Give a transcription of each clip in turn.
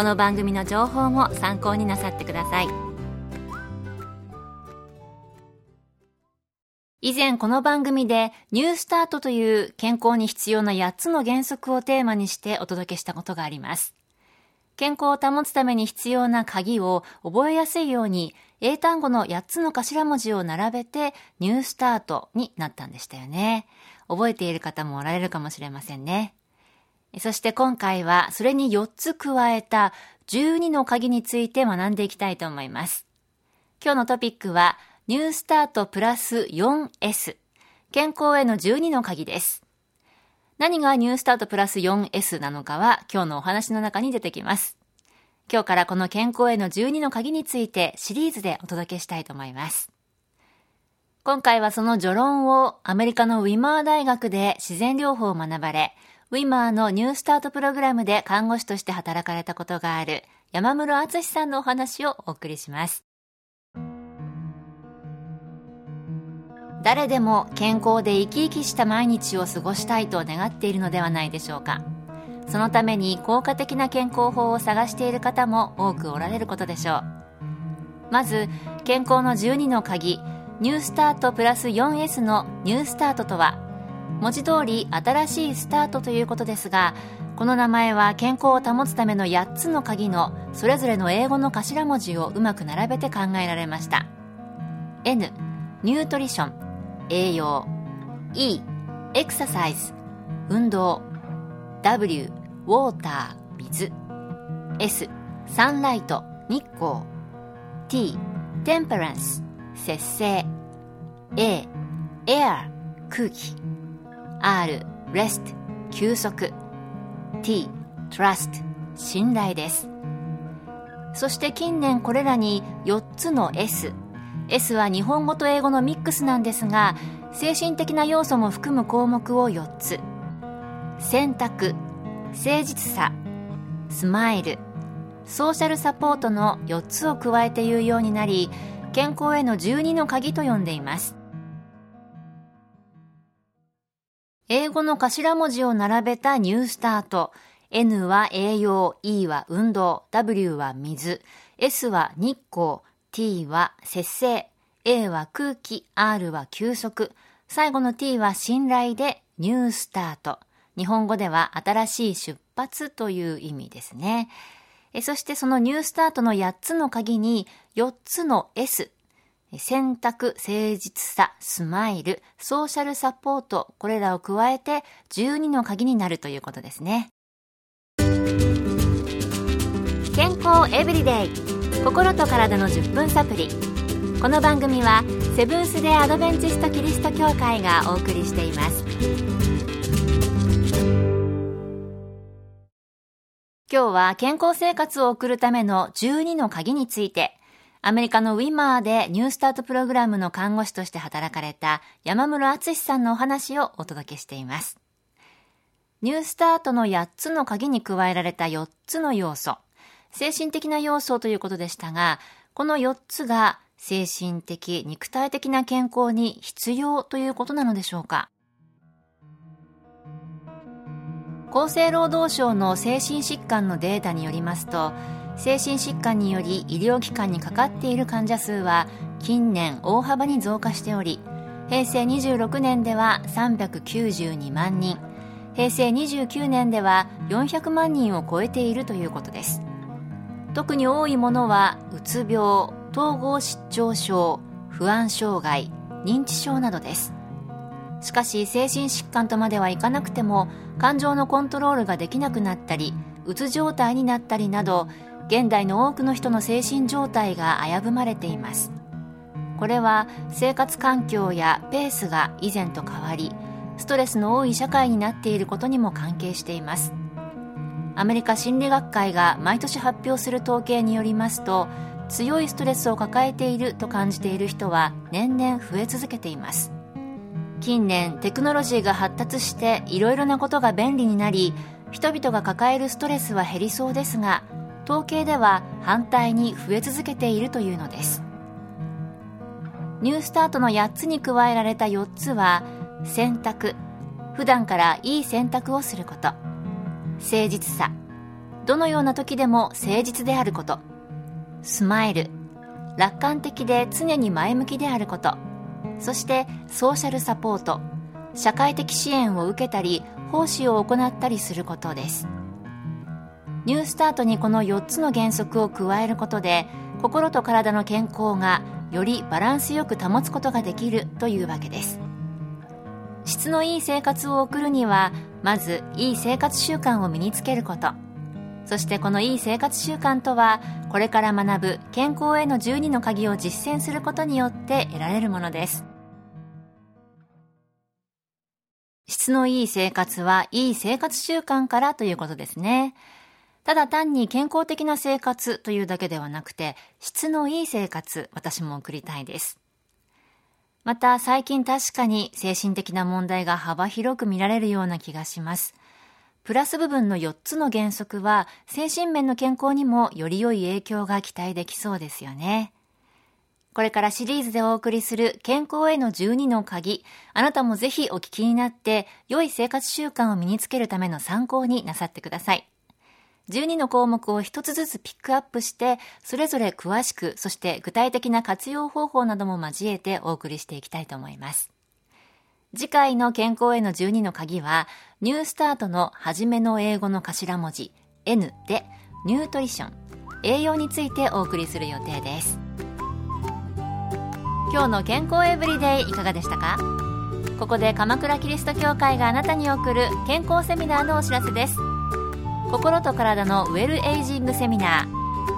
この番組の情報も参考になさってください以前この番組でニュースタートという健康に必要な8つの原則をテーマにしてお届けしたことがあります健康を保つために必要な鍵を覚えやすいように英単語の8つの頭文字を並べてニュースタートになったんでしたよね。覚えている方もおられるかもしれませんね。そして今回はそれに4つ加えた12の鍵について学んでいきたいと思います。今日のトピックはニュースタートプラス 4S 健康への12の鍵です。何がニュースタートプラス 4S なのかは今日のお話の中に出てきます。今日からこの健康への12の鍵についてシリーズでお届けしたいと思います。今回はその序論をアメリカのウィマー大学で自然療法を学ばれ、ウィマーのニュースタートプログラムで看護師として働かれたことがある山室敦さんのお話をお送りします。誰でも健康で生き生きした毎日を過ごしたいと願っているのではないでしょうか。そのために効果的な健康法を探している方も多くおられることでしょうまず健康の12の鍵ニュースタートプラス 4S のニュースタートとは文字通り新しいスタートということですがこの名前は健康を保つための8つの鍵のそれぞれの英語の頭文字をうまく並べて考えられました N ニュートリション栄養 E エクササイズ運動 W ウォーター、水。S、サンライト、日光。T、テンパランス、節制。A、エア、空気。R、レスト、休息。T、トラスト、信頼です。そして近年これらに4つの S。S は日本語と英語のミックスなんですが、精神的な要素も含む項目を4つ。選択、誠実さスマイルソーシャルサポートの4つを加えて言うようになり健康への12の鍵と呼んでいます。英語の頭文字を並べたニュースタート。N は栄養 E は運動 W は水。S は日光 T は節制。A は空気 R は休息。最後の T は信頼でニュースタート。日本語では新しい出発という意味ですね。そしてそのニュースタートの8つの鍵に4つの S、選択、誠実さ、スマイル、ソーシャルサポート、これらを加えて12の鍵になるということですね。健康エブリデイ。心と体の10分サプリ。この番組はセブンス・デ・アドベンチスト・キリスト教会がお送りしています。今日は健康生活を送るための12の鍵について、アメリカのウィマーでニュースタートプログラムの看護師として働かれた山室敦さんのお話をお届けしています。ニュースタートの8つの鍵に加えられた4つの要素、精神的な要素ということでしたが、この4つが精神的、肉体的な健康に必要ということなのでしょうか？厚生労働省の精神疾患のデータによりますと精神疾患により医療機関にかかっている患者数は近年大幅に増加しており平成26年では392万人平成29年では400万人を超えているということです。特に多いものはうつ病統合失調症不安障害認知症などです。しかし精神疾患とまではいかなくても感情のコントロールができなくなったりうつ状態になったりなど現代の多くの人の精神状態が危ぶまれています。これは生活環境やペースが以前と変わりストレスの多い社会になっていることにも関係しています。アメリカ心理学会が毎年発表する統計によりますと強いストレスを抱えていると感じている人は年々増え続けています。近年テクノロジーが発達していろいろなことが便利になり人々が抱えるストレスは減りそうですが統計では反対に増え続けているというのです。ニュースタートの8つに加えられた4つは選択。普段からいい選択をすること。誠実さ。どのような時でも誠実であること。スマイル。楽観的で常に前向きであること。そしてソーシャルサポート。社会的支援を受けたり奉仕を行ったりすることです。ニュースタートにこの4つの原則を加えることで心と体の健康がよりバランスよく保つことができるというわけです。質のいい生活を送るにはまずいい生活習慣を身につけること。そしてこのいい生活習慣とはこれから学ぶ健康への12の鍵を実践することによって得られるものです。質のいい生活はいい生活習慣からということですね。ただ単に健康的な生活というだけではなくて、質のいい生活、私も送りたいです。また最近確かに精神的な問題が幅広く見られるような気がします。プラス部分の4つの原則は精神面の健康にもより良い影響が期待できそうですよね。これからシリーズでお送りする健康への12の鍵、あなたもぜひお聞きになって、良い生活習慣を身につけるための参考になさってください。12の項目を一つずつピックアップして、それぞれ詳しく、そして具体的な活用方法なども交えてお送りしていきたいと思います。次回の健康への12の鍵は、ニュースタートの初めの英語の頭文字 N で、ニュートリション、栄養についてお送りする予定です。今日の健康エブリデイいかがでしたか？ここで鎌倉キリスト教会があなたに送る健康セミナーのお知らせです。心と体のウェルエイジングセミナ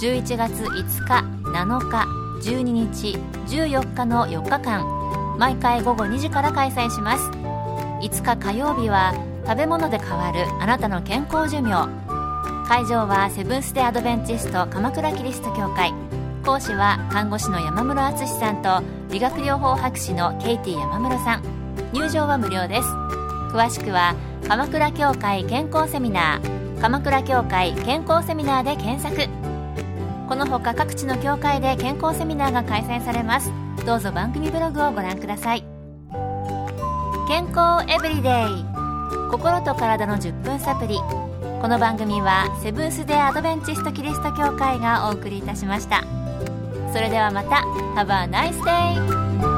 ー。11月5日7日12日14日の4日間毎回午後2時から開催します。5日火曜日は食べ物で変わるあなたの健康寿命。会場はセブンス・デ・アドベンチスト鎌倉キリスト教会。講師は看護師の山室敦さんと理学療法博士のケイティ山室さん。入場は無料です。詳しくは鎌倉協会健康セミナー鎌倉協会健康セミナーで検索。このほか各地の協会で健康セミナーが開催されます。どうぞ番組ブログをご覧ください。健康エブリデイ。心と体の10分サプリこの番組はセブンス・デ・アドベンチスト・キリスト教会がお送りいたしました。それではまた Have a nice day!